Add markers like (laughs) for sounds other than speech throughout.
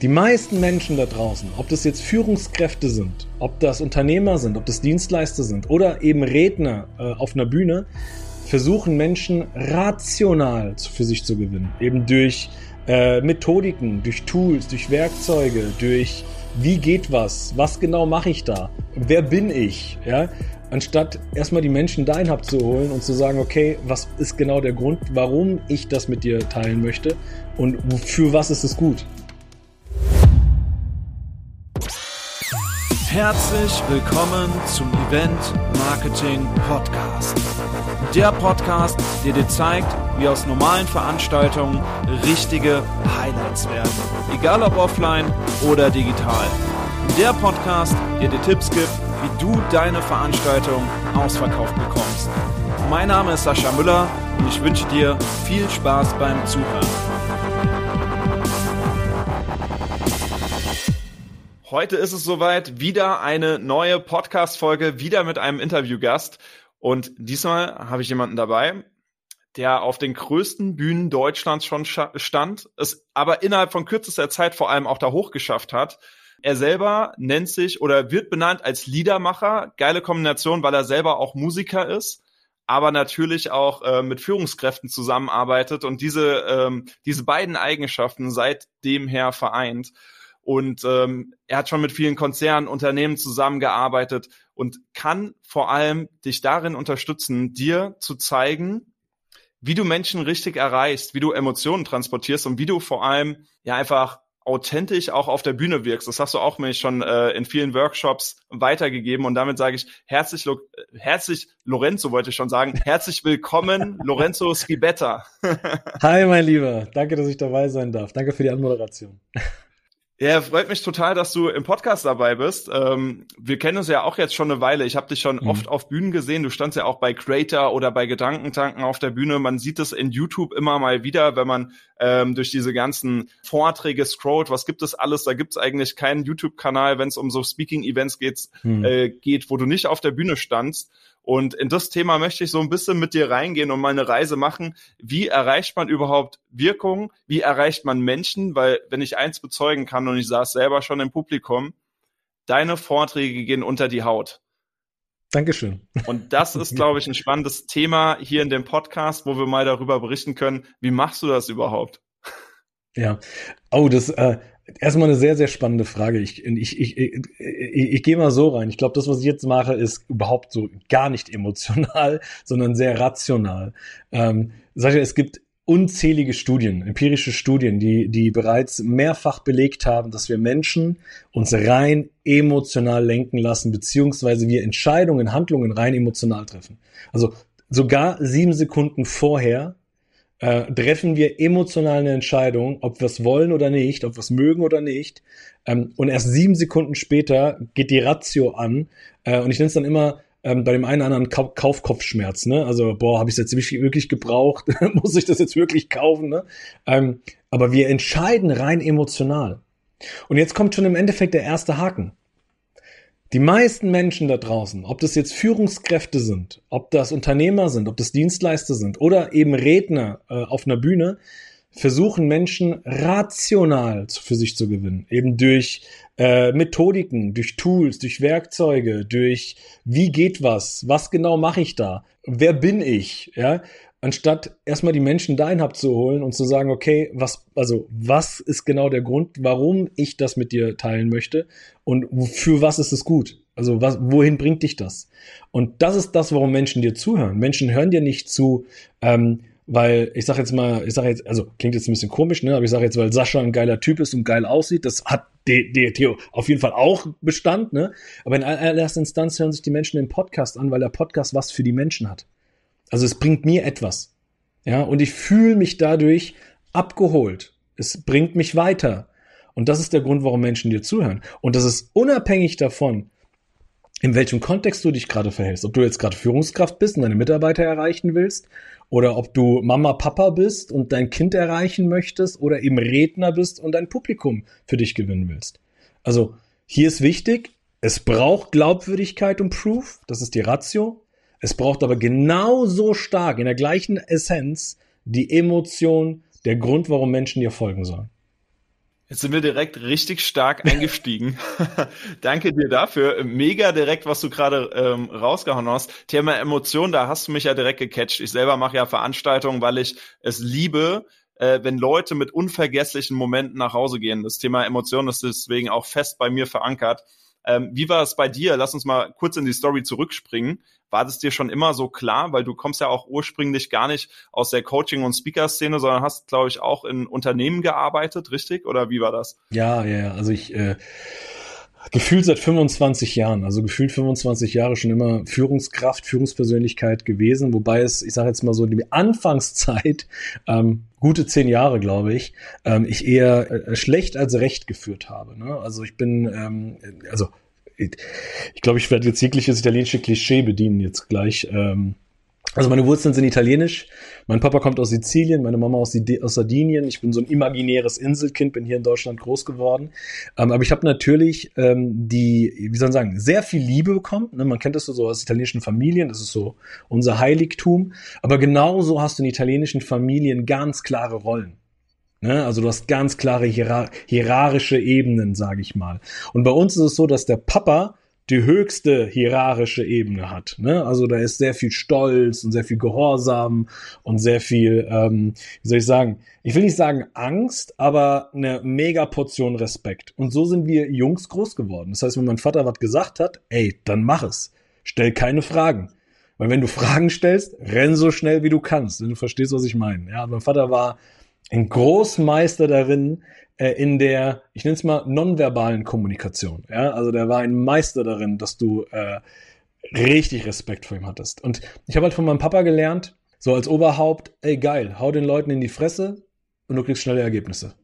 Die meisten Menschen da draußen, ob das jetzt Führungskräfte sind, ob das Unternehmer sind, ob das Dienstleister sind oder eben Redner äh, auf einer Bühne, versuchen Menschen rational für sich zu gewinnen. Eben durch äh, Methodiken, durch Tools, durch Werkzeuge, durch wie geht was, was genau mache ich da, wer bin ich, ja, anstatt erstmal die Menschen dahin abzuholen und zu sagen, okay, was ist genau der Grund, warum ich das mit dir teilen möchte und für was ist es gut. Herzlich willkommen zum Event Marketing Podcast. Der Podcast, der dir zeigt, wie aus normalen Veranstaltungen richtige Highlights werden. Egal ob offline oder digital. Der Podcast, der dir Tipps gibt, wie du deine Veranstaltung ausverkauft bekommst. Mein Name ist Sascha Müller und ich wünsche dir viel Spaß beim Zuhören. Heute ist es soweit, wieder eine neue Podcast-Folge, wieder mit einem Interviewgast. Und diesmal habe ich jemanden dabei, der auf den größten Bühnen Deutschlands schon stand, es aber innerhalb von kürzester Zeit vor allem auch da hochgeschafft hat. Er selber nennt sich oder wird benannt als Liedermacher. Geile Kombination, weil er selber auch Musiker ist, aber natürlich auch äh, mit Führungskräften zusammenarbeitet und diese, ähm, diese beiden Eigenschaften seitdem her vereint. Und ähm, er hat schon mit vielen Konzernen, Unternehmen zusammengearbeitet und kann vor allem dich darin unterstützen, dir zu zeigen, wie du Menschen richtig erreichst, wie du Emotionen transportierst und wie du vor allem ja einfach authentisch auch auf der Bühne wirkst. Das hast du auch mir schon äh, in vielen Workshops weitergegeben und damit sage ich herzlich, Lo herzlich Lorenzo wollte ich schon sagen, herzlich willkommen (laughs) Lorenzo Skibetta. Hi mein Lieber, danke, dass ich dabei sein darf. Danke für die Anmoderation. Ja, freut mich total, dass du im Podcast dabei bist. Ähm, wir kennen uns ja auch jetzt schon eine Weile. Ich habe dich schon mhm. oft auf Bühnen gesehen. Du standst ja auch bei Creator oder bei Gedankentanken auf der Bühne. Man sieht es in YouTube immer mal wieder, wenn man ähm, durch diese ganzen Vorträge scrollt. Was gibt es alles? Da gibt es eigentlich keinen YouTube-Kanal, wenn es um so Speaking-Events geht, mhm. äh, geht, wo du nicht auf der Bühne standst. Und in das Thema möchte ich so ein bisschen mit dir reingehen und mal eine Reise machen. Wie erreicht man überhaupt Wirkung? Wie erreicht man Menschen? Weil wenn ich eins bezeugen kann und ich saß selber schon im Publikum, deine Vorträge gehen unter die Haut. Dankeschön. Und das ist, glaube ich, ein spannendes Thema hier in dem Podcast, wo wir mal darüber berichten können. Wie machst du das überhaupt? Ja. Oh, das, äh, Erstmal eine sehr, sehr spannende Frage. Ich, ich, ich, ich, ich, gehe mal so rein. Ich glaube, das, was ich jetzt mache, ist überhaupt so gar nicht emotional, (laughs) sondern sehr rational. Ähm, sag ich, es gibt unzählige Studien, empirische Studien, die, die bereits mehrfach belegt haben, dass wir Menschen uns rein emotional lenken lassen, beziehungsweise wir Entscheidungen, Handlungen rein emotional treffen. Also sogar sieben Sekunden vorher äh, treffen wir emotional eine Entscheidung, ob wir es wollen oder nicht, ob wir es mögen oder nicht. Ähm, und erst sieben Sekunden später geht die Ratio an. Äh, und ich nenne es dann immer ähm, bei dem einen oder anderen Kau Kaufkopfschmerz. Ne? Also, boah, habe ich es jetzt wirklich, wirklich gebraucht? (laughs) Muss ich das jetzt wirklich kaufen? Ne? Ähm, aber wir entscheiden rein emotional. Und jetzt kommt schon im Endeffekt der erste Haken. Die meisten Menschen da draußen, ob das jetzt Führungskräfte sind, ob das Unternehmer sind, ob das Dienstleister sind oder eben Redner äh, auf einer Bühne, versuchen Menschen rational für sich zu gewinnen. Eben durch äh, Methodiken, durch Tools, durch Werkzeuge, durch wie geht was, was genau mache ich da, wer bin ich, ja anstatt erstmal die Menschen dahin abzuholen und zu sagen, okay, was, also, was ist genau der Grund, warum ich das mit dir teilen möchte und für was ist es gut? Also, was, wohin bringt dich das? Und das ist das, warum Menschen dir zuhören. Menschen hören dir nicht zu, ähm, weil ich sage jetzt mal, ich sage jetzt, also klingt jetzt ein bisschen komisch, ne, aber ich sage jetzt, weil Sascha ein geiler Typ ist und geil aussieht, das hat Theo auf jeden Fall auch Bestand, ne? Aber in allererster Instanz hören sich die Menschen den Podcast an, weil der Podcast was für die Menschen hat. Also es bringt mir etwas. Ja, und ich fühle mich dadurch abgeholt. Es bringt mich weiter. Und das ist der Grund, warum Menschen dir zuhören. Und das ist unabhängig davon, in welchem Kontext du dich gerade verhältst. Ob du jetzt gerade Führungskraft bist und deine Mitarbeiter erreichen willst, oder ob du Mama, Papa bist und dein Kind erreichen möchtest, oder eben Redner bist und dein Publikum für dich gewinnen willst. Also hier ist wichtig, es braucht Glaubwürdigkeit und Proof, das ist die Ratio. Es braucht aber genauso stark, in der gleichen Essenz, die Emotion, der Grund, warum Menschen dir folgen sollen. Jetzt sind wir direkt richtig stark (laughs) eingestiegen. (laughs) Danke dir dafür. Mega direkt, was du gerade ähm, rausgehauen hast. Thema Emotion, da hast du mich ja direkt gecatcht. Ich selber mache ja Veranstaltungen, weil ich es liebe, äh, wenn Leute mit unvergesslichen Momenten nach Hause gehen. Das Thema Emotion ist deswegen auch fest bei mir verankert. Ähm, wie war es bei dir? Lass uns mal kurz in die Story zurückspringen. War das dir schon immer so klar? Weil du kommst ja auch ursprünglich gar nicht aus der Coaching- und Speaker-Szene, sondern hast, glaube ich, auch in Unternehmen gearbeitet, richtig? Oder wie war das? Ja, ja, also ich äh, gefühlt seit 25 Jahren, also gefühlt 25 Jahre schon immer Führungskraft, Führungspersönlichkeit gewesen, wobei es, ich sage jetzt mal so, die Anfangszeit, ähm, gute zehn Jahre, glaube ich, ähm, ich eher äh, schlecht als recht geführt habe. Ne? Also ich bin, ähm, also ich glaube, ich werde jetzt jegliches italienische Klischee bedienen jetzt gleich. Ähm, also meine Wurzeln sind italienisch. Mein Papa kommt aus Sizilien, meine Mama aus, aus Sardinien. Ich bin so ein imaginäres Inselkind, bin hier in Deutschland groß geworden. Ähm, aber ich habe natürlich ähm, die, wie soll man sagen, sehr viel Liebe bekommen. Ne? Man kennt das so aus italienischen Familien, das ist so unser Heiligtum. Aber genauso hast du in italienischen Familien ganz klare Rollen. Ne? Also du hast ganz klare hierar hierarchische Ebenen, sage ich mal. Und bei uns ist es so, dass der Papa die höchste hierarchische Ebene hat. Ne? Also da ist sehr viel Stolz und sehr viel Gehorsam und sehr viel, ähm, wie soll ich sagen, ich will nicht sagen Angst, aber eine mega Portion Respekt. Und so sind wir Jungs groß geworden. Das heißt, wenn mein Vater was gesagt hat, ey, dann mach es. Stell keine Fragen. Weil wenn du Fragen stellst, renn so schnell wie du kannst, wenn du verstehst, was ich meine. Ja, mein Vater war ein Großmeister darin, äh, in der, ich nenne es mal, nonverbalen Kommunikation. Ja, also der war ein Meister darin, dass du äh, richtig Respekt vor ihm hattest. Und ich habe halt von meinem Papa gelernt, so als Oberhaupt, ey geil, hau den Leuten in die Fresse und du kriegst schnelle Ergebnisse.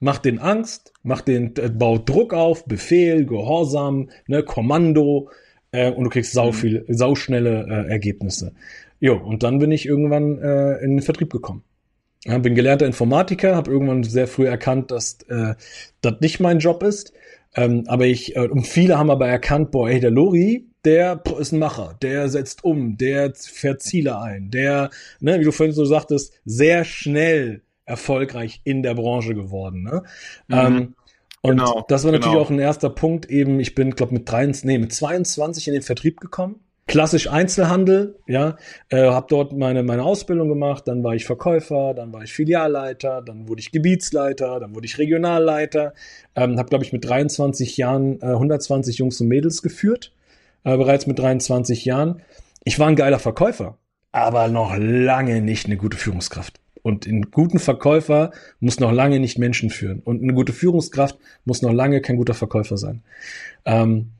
Mach den Angst, mach den, äh, baut Druck auf, Befehl, Gehorsam, ne, Kommando äh, und du kriegst sau mhm. viel, sau schnelle äh, Ergebnisse. Jo, und dann bin ich irgendwann äh, in den Vertrieb gekommen. Ja, bin gelernter Informatiker, habe irgendwann sehr früh erkannt, dass äh, das nicht mein Job ist. Ähm, aber ich, äh, und viele haben aber erkannt, boah, ey, der Lori, der ist ein Macher, der setzt um, der fährt Ziele ein, der, ne, wie du vorhin so sagtest, sehr schnell erfolgreich in der Branche geworden. Ne? Mhm. Ähm, und genau, das war natürlich genau. auch ein erster Punkt eben, ich bin, glaube mit 23, nee, mit 22 in den Vertrieb gekommen klassisch Einzelhandel, ja, äh, habe dort meine meine Ausbildung gemacht, dann war ich Verkäufer, dann war ich Filialleiter, dann wurde ich Gebietsleiter, dann wurde ich Regionalleiter, ähm, habe glaube ich mit 23 Jahren äh, 120 Jungs und Mädels geführt, äh, bereits mit 23 Jahren. Ich war ein geiler Verkäufer, aber noch lange nicht eine gute Führungskraft. Und ein guten Verkäufer muss noch lange nicht Menschen führen. Und eine gute Führungskraft muss noch lange kein guter Verkäufer sein. Ähm,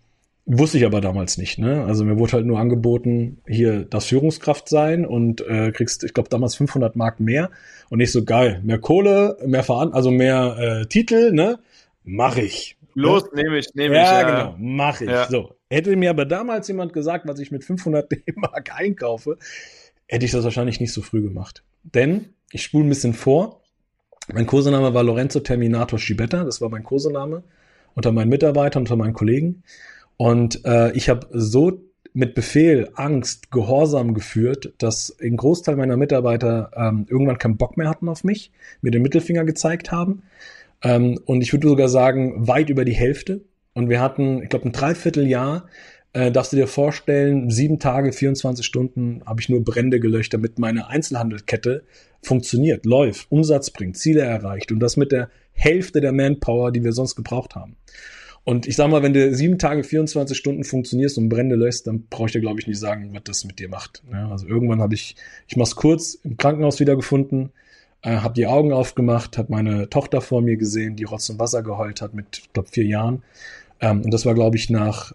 Wusste ich aber damals nicht, ne? Also mir wurde halt nur angeboten, hier das Führungskraft sein und äh, kriegst, ich glaube damals 500 Mark mehr und nicht so geil, mehr Kohle, mehr Veran also mehr äh, Titel, ne? Mach ich. Los, ne? nehme ich, nehme ja, ich. Ja, genau, mach ich. Ja. So, hätte mir aber damals jemand gesagt, was ich mit 500 (laughs) Mark einkaufe, hätte ich das wahrscheinlich nicht so früh gemacht. Denn ich spule ein bisschen vor. Mein Kursename war Lorenzo Terminator Schibetta, das war mein Kursename unter meinen Mitarbeitern, unter meinen Kollegen. Und äh, ich habe so mit Befehl, Angst, Gehorsam geführt, dass ein Großteil meiner Mitarbeiter ähm, irgendwann keinen Bock mehr hatten auf mich, mir den Mittelfinger gezeigt haben. Ähm, und ich würde sogar sagen, weit über die Hälfte. Und wir hatten, ich glaube, ein Dreivierteljahr, äh, darfst du dir vorstellen, sieben Tage, 24 Stunden habe ich nur Brände gelöscht, damit meine Einzelhandelskette funktioniert, läuft, Umsatz bringt, Ziele erreicht. Und das mit der Hälfte der Manpower, die wir sonst gebraucht haben. Und ich sag mal, wenn du sieben Tage, 24 Stunden funktionierst und Brände löst, dann brauche ich dir, glaube ich, nicht sagen, was das mit dir macht. Ja, also irgendwann habe ich, ich mach's kurz, im Krankenhaus wiedergefunden, äh, habe die Augen aufgemacht, habe meine Tochter vor mir gesehen, die Rotz und Wasser geheult hat mit, glaube vier Jahren. Ähm, und das war, glaube ich, nach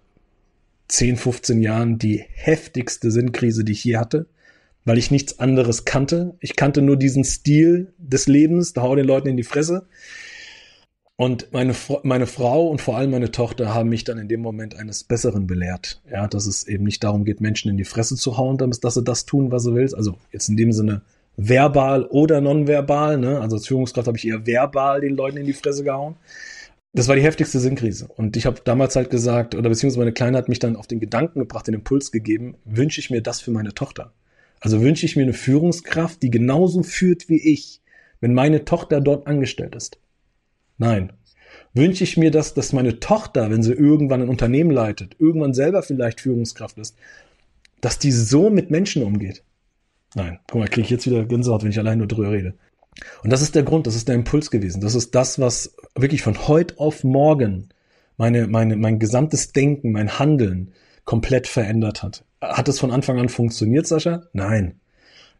10, 15 Jahren die heftigste Sinnkrise, die ich je hatte, weil ich nichts anderes kannte. Ich kannte nur diesen Stil des Lebens, da hau den Leuten in die Fresse. Und meine, meine Frau und vor allem meine Tochter haben mich dann in dem Moment eines Besseren belehrt. Ja, dass es eben nicht darum geht, Menschen in die Fresse zu hauen, dass sie das tun, was sie willst. Also jetzt in dem Sinne verbal oder nonverbal. Ne? Also als Führungskraft habe ich eher verbal den Leuten in die Fresse gehauen. Das war die heftigste Sinnkrise. Und ich habe damals halt gesagt, oder beziehungsweise meine Kleine hat mich dann auf den Gedanken gebracht, den Impuls gegeben, wünsche ich mir das für meine Tochter. Also wünsche ich mir eine Führungskraft, die genauso führt wie ich, wenn meine Tochter dort angestellt ist. Nein. Wünsche ich mir das, dass meine Tochter, wenn sie irgendwann ein Unternehmen leitet, irgendwann selber vielleicht Führungskraft ist, dass die so mit Menschen umgeht? Nein. Guck mal, kriege ich jetzt wieder Gänsehaut, wenn ich allein nur drüber rede. Und das ist der Grund, das ist der Impuls gewesen. Das ist das, was wirklich von heute auf morgen meine, meine, mein gesamtes Denken, mein Handeln komplett verändert hat. Hat es von Anfang an funktioniert, Sascha? Nein.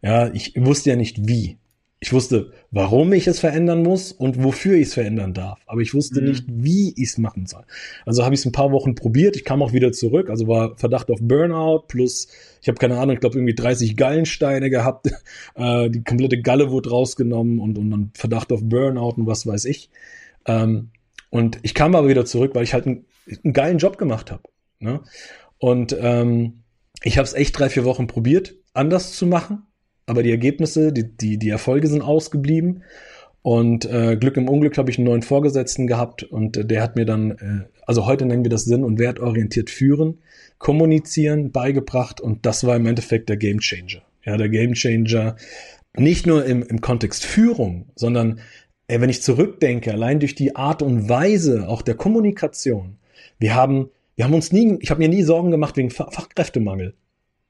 Ja, ich wusste ja nicht wie. Ich wusste, warum ich es verändern muss und wofür ich es verändern darf. Aber ich wusste mhm. nicht, wie ich es machen soll. Also habe ich es ein paar Wochen probiert. Ich kam auch wieder zurück. Also war Verdacht auf Burnout plus, ich habe keine Ahnung, ich glaube irgendwie 30 Gallensteine gehabt. (laughs) Äh, die komplette Galle wurde rausgenommen und, und dann Verdacht auf Burnout und was weiß ich. Ähm, und ich kam aber wieder zurück, weil ich halt einen, einen geilen Job gemacht habe. Ne? Und ähm, ich habe es echt drei, vier Wochen probiert, anders zu machen aber die Ergebnisse, die, die, die Erfolge sind ausgeblieben. Und äh, Glück im Unglück habe ich einen neuen Vorgesetzten gehabt und äh, der hat mir dann, äh, also heute nennen wir das Sinn- und wertorientiert führen, kommunizieren beigebracht und das war im Endeffekt der Game Changer. Ja, der Game Changer nicht nur im, im Kontext Führung, sondern ey, wenn ich zurückdenke, allein durch die Art und Weise auch der Kommunikation. Wir haben, wir haben uns nie, ich habe mir nie Sorgen gemacht wegen Fachkräftemangel.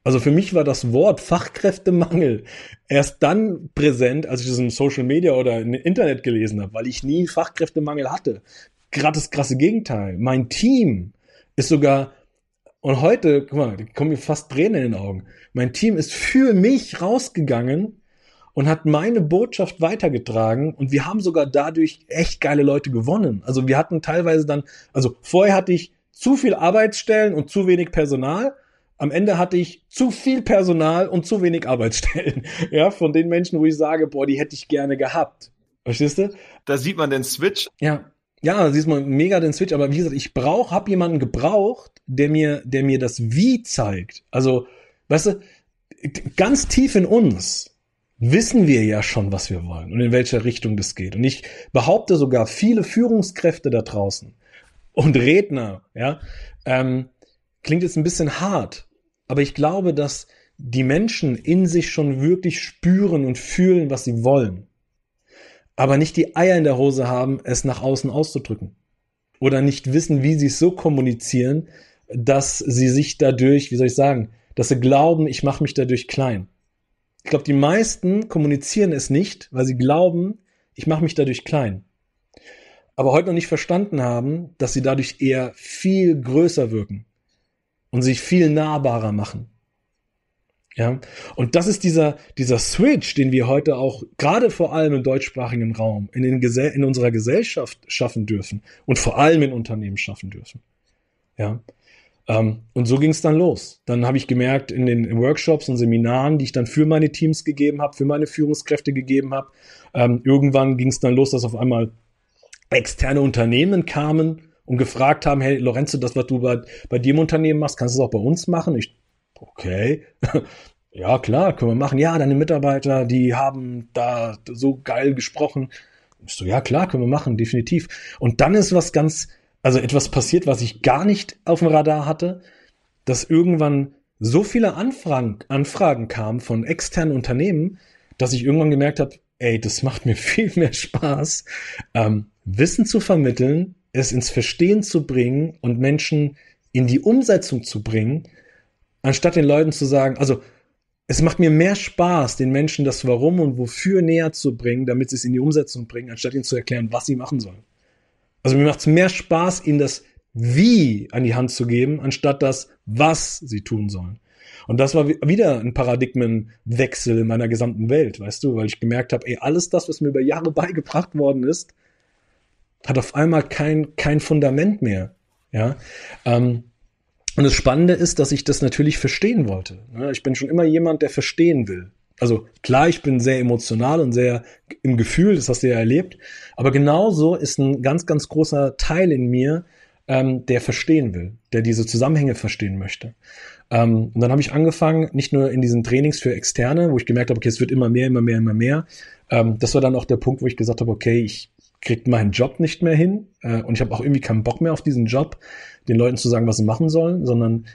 Also für mich war das Wort Fachkräftemangel erst dann präsent, als ich das im Social Media oder im Internet gelesen habe, weil ich nie Fachkräftemangel hatte. Gerade das krasse Gegenteil. Mein Team ist sogar, und heute, guck mal, kommen mir fast Tränen in den Augen. Mein Team ist für mich rausgegangen und hat meine Botschaft weitergetragen und wir haben sogar dadurch echt geile Leute gewonnen. Also wir hatten teilweise dann, also vorher hatte ich zu viel Arbeitsstellen und zu wenig Personal am Ende hatte ich zu viel Personal und zu wenig Arbeitsstellen. (laughs) Ja, von den Menschen, wo ich sage, boah, die hätte ich gerne gehabt. Verstehst du? Da sieht man den Switch. Ja. Ja, da sieht man mega den Switch, aber wie gesagt, ich brauche, hab jemanden gebraucht, der mir, der mir das Wie zeigt. Also, weißt du, ganz tief in uns wissen wir ja schon, was wir wollen und in welche Richtung das geht. Und ich behaupte sogar, viele Führungskräfte da draußen und Redner, ja, ähm, klingt jetzt ein bisschen hart, aber ich glaube, dass die Menschen in sich schon wirklich spüren und fühlen, was sie wollen. Aber nicht die Eier in der Hose haben, es nach außen auszudrücken. Oder nicht wissen, wie sie es so kommunizieren, dass sie sich dadurch, wie soll ich sagen, dass sie glauben, ich mache mich dadurch klein. Ich glaube, die meisten kommunizieren es nicht, weil sie glauben, ich mache mich dadurch klein. Aber heute noch nicht verstanden haben, dass sie dadurch eher viel größer wirken und sich viel nahbarer machen. Ja, und das ist dieser, dieser Switch, den wir heute auch gerade vor allem im deutschsprachigen Raum in, den in unserer Gesellschaft schaffen dürfen und vor allem in Unternehmen schaffen dürfen. Ja, ähm, und so ging es dann los. Dann habe ich gemerkt in den Workshops und Seminaren, die ich dann für meine Teams gegeben habe, für meine Führungskräfte gegeben habe, ähm, irgendwann ging es dann los, dass auf einmal externe Unternehmen kamen und gefragt haben, hey Lorenzo, das, was du bei, bei im Unternehmen machst, kannst du es auch bei uns machen? Ich, okay. (laughs) ja, klar, können wir machen. Ja, deine Mitarbeiter, die haben da so geil gesprochen. Ich so, ja, klar, können wir machen, definitiv. Und dann ist was ganz, also etwas passiert, was ich gar nicht auf dem Radar hatte, dass irgendwann so viele Anfragen, Anfragen kamen von externen Unternehmen, dass ich irgendwann gemerkt habe, ey, das macht mir (laughs) viel mehr Spaß, ähm, Wissen zu vermitteln, es ins Verstehen zu bringen und Menschen in die Umsetzung zu bringen, anstatt den Leuten zu sagen, also es macht mir mehr Spaß, den Menschen das Warum und Wofür näher zu bringen, damit sie es in die Umsetzung bringen, anstatt ihnen zu erklären, was sie machen sollen. Also mir macht es mehr Spaß, ihnen das Wie an die Hand zu geben, anstatt das, was sie tun sollen. Und das war wieder ein Paradigmenwechsel in meiner gesamten Welt, weißt du, weil ich gemerkt habe, ey, alles das, was mir über Jahre (laughs) beigebracht worden ist, hat auf einmal kein, kein Fundament mehr. Ja. Ähm, und das Spannende ist, dass ich das natürlich verstehen wollte. Ich bin schon immer jemand, der verstehen will. Also klar, ich bin sehr emotional und sehr im Gefühl, das hast du ja erlebt. Aber genauso ist ein ganz, ganz großer Teil in mir, ähm, der verstehen will, der diese Zusammenhänge verstehen möchte. Ähm, und dann habe ich angefangen, nicht nur in diesen Trainings für Externe, wo ich gemerkt habe, okay, es wird immer mehr, immer mehr, immer mehr. Ähm, das war dann auch der Punkt, wo ich gesagt habe, okay, ich kriegt meinen Job nicht mehr hin äh, und ich habe auch irgendwie keinen Bock mehr auf diesen Job, den Leuten zu sagen, was sie machen sollen, sondern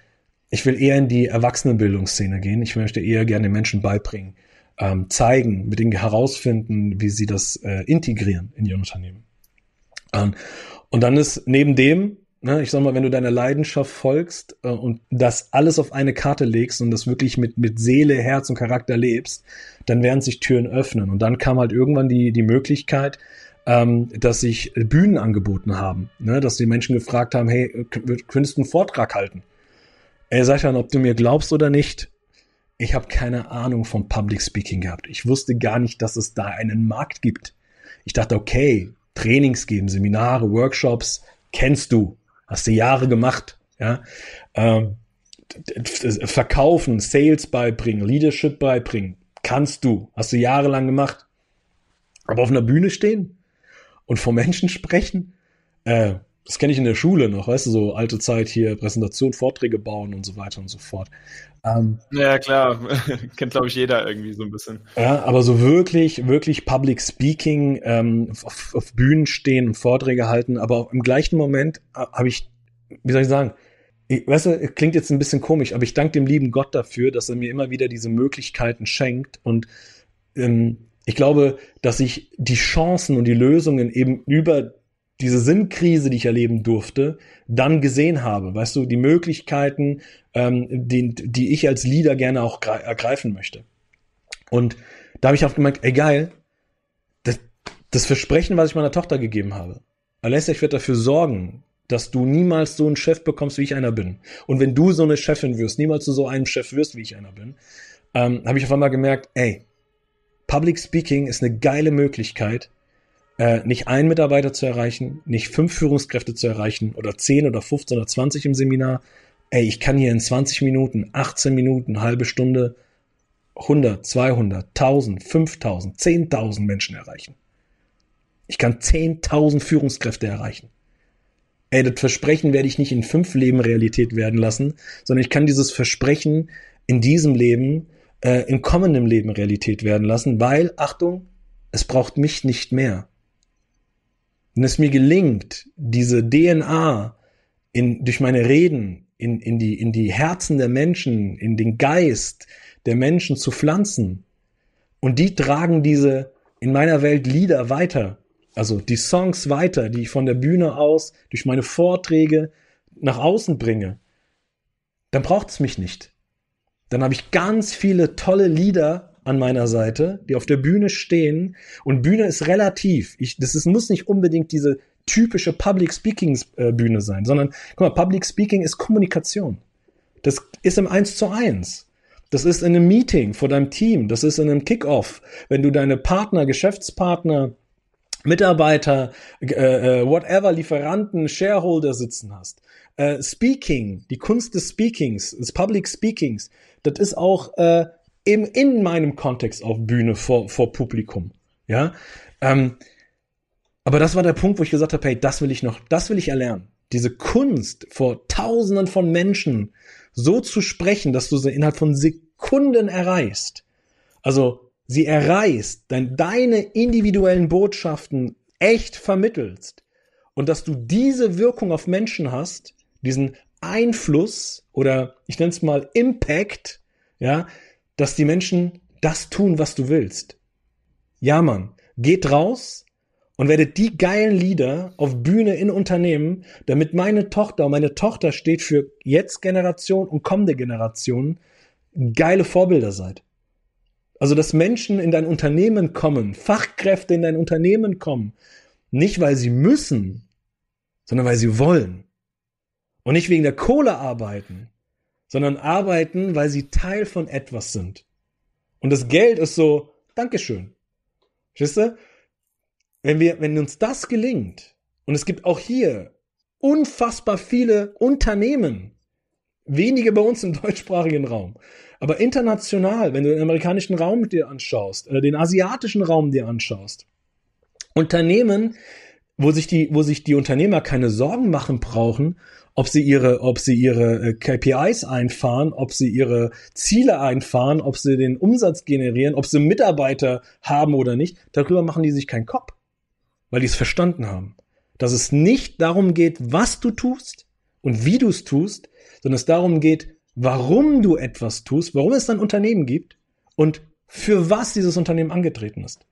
ich will eher in die Erwachsenenbildungsszene gehen. Ich möchte eher gerne den Menschen beibringen, ähm, zeigen, mit ihnen herausfinden, wie sie das äh, integrieren in ihr Unternehmen. Ähm, und dann ist neben dem, ne, ich sag mal, wenn du deiner Leidenschaft folgst äh, und das alles auf eine Karte legst und das wirklich mit, mit Seele, Herz und Charakter lebst, dann werden sich Türen öffnen. Und dann kam halt irgendwann die, die Möglichkeit, ähm, dass sich Bühnen angeboten haben, ne, dass die Menschen gefragt haben, hey, könntest du einen Vortrag halten? Ey, sag dann, ob du mir glaubst oder nicht. Ich habe keine Ahnung vom Public Speaking gehabt. Ich wusste gar nicht, dass es da einen Markt gibt. Ich dachte, okay, Trainings geben, Seminare, Workshops, kennst du, hast du Jahre gemacht, ja. Ähm, verkaufen, Sales beibringen, Leadership beibringen, kannst du, hast du jahrelang gemacht. Aber auf einer Bühne stehen und vor Menschen sprechen, äh, das kenne ich in der Schule noch, weißt du, so alte Zeit hier, Präsentation, Vorträge bauen und so weiter und so fort. Ähm, ja, klar, (laughs) kennt, glaube ich, jeder irgendwie so ein bisschen. Ja, aber so wirklich, wirklich Public Speaking, ähm, auf, auf Bühnen stehen und Vorträge halten, aber im gleichen Moment äh, habe ich, wie soll ich sagen, ich, weißt du, klingt jetzt ein bisschen komisch, aber ich danke dem lieben Gott dafür, dass er mir immer wieder diese Möglichkeiten schenkt und ähm, ich glaube, dass ich die Chancen und die Lösungen eben über diese Sinnkrise, die ich erleben durfte, dann gesehen habe. Weißt du, die Möglichkeiten, ähm, die, die ich als Leader gerne auch ergreifen möchte. Und da habe ich auch gemerkt, ey geil, das, das Versprechen, was ich meiner Tochter gegeben habe, Alessia, ich werde dafür sorgen, dass du niemals so einen Chef bekommst, wie ich einer bin. Und wenn du so eine Chefin wirst, niemals zu so einem Chef wirst, wie ich einer bin, ähm, habe ich auf einmal gemerkt, ey, Public Speaking ist eine geile Möglichkeit, äh, nicht einen Mitarbeiter zu erreichen, nicht fünf Führungskräfte zu erreichen oder zehn oder 15 oder 20 im Seminar. Ey, ich kann hier in 20 Minuten, 18 Minuten, halbe Stunde 100, 200, 1000, 5000, 10.000 Menschen erreichen. Ich kann 10.000 Führungskräfte erreichen. Ey, das Versprechen werde ich nicht in fünf Leben Realität werden lassen, sondern ich kann dieses Versprechen in diesem Leben, äh, in kommendem Leben Realität werden lassen, weil, Achtung, es braucht mich nicht mehr. Wenn es mir gelingt, diese DNA in, durch meine Reden in, in, die, in die Herzen der Menschen, in den Geist der Menschen zu pflanzen, und die tragen diese in meiner Welt Lieder weiter, also die Songs weiter, die ich von der Bühne aus durch meine Vorträge nach außen bringe, dann braucht es mich nicht. Dann habe ich ganz viele tolle Lieder an meiner Seite, die auf der Bühne stehen. Und Bühne ist relativ. Ich, das ist, muss nicht unbedingt diese typische Public Speaking äh, Bühne sein, sondern, guck mal, Public Speaking ist Kommunikation. Das ist im Eins zu eins. Das ist in einem Meeting vor deinem Team. Das ist in einem Kickoff. Wenn du deine Partner, Geschäftspartner, Mitarbeiter, äh, äh, whatever, Lieferanten, Shareholder sitzen hast. Äh, Speaking, die Kunst des Speakings, des Public Speakings, das ist auch äh, eben in meinem Kontext auf Bühne vor, vor Publikum. Ja. Ähm, aber das war der Punkt, wo ich gesagt habe, hey, das will ich noch, das will ich erlernen. Diese Kunst vor Tausenden von Menschen so zu sprechen, dass du sie innerhalb von Sekunden erreichst. Also sie erreichst, dein, deine individuellen Botschaften echt vermittelst und dass du diese Wirkung auf Menschen hast, diesen Einfluss oder ich nenne es mal Impact, ja, dass die Menschen das tun, was du willst. Ja, Mann, geht raus und werdet die geilen Lieder auf Bühne in Unternehmen, damit meine Tochter und meine Tochter steht für jetzt Generation und kommende Generationen, geile Vorbilder seid. Also, dass Menschen in dein Unternehmen kommen, Fachkräfte in dein Unternehmen kommen, nicht weil sie müssen, sondern weil sie wollen. Und nicht wegen der Kohle arbeiten, sondern arbeiten, weil sie Teil von etwas sind. Und das Geld ist so, Dankeschön. Verstehst du? Wenn wir, wenn uns das gelingt, und es gibt auch hier unfassbar viele Unternehmen, wenige bei uns im (laughs) deutschsprachigen Raum, aber international, wenn du den amerikanischen Raum dir anschaust, äh, den asiatischen Raum dir anschaust, Unternehmen, wo sich die, wo sich die Unternehmer keine Sorgen machen brauchen, ob sie ihre, ob sie ihre äh, KPIs einfahren, ob sie ihre Ziele einfahren, ob sie den Umsatz generieren, ob sie Mitarbeiter haben oder nicht, darüber machen die sich keinen Kopf, weil die es verstanden haben, dass es nicht darum geht, was du tust und wie du es tust, sondern es darum geht, warum du etwas tust, warum es ein Unternehmen gibt und für was dieses Unternehmen angetreten ist.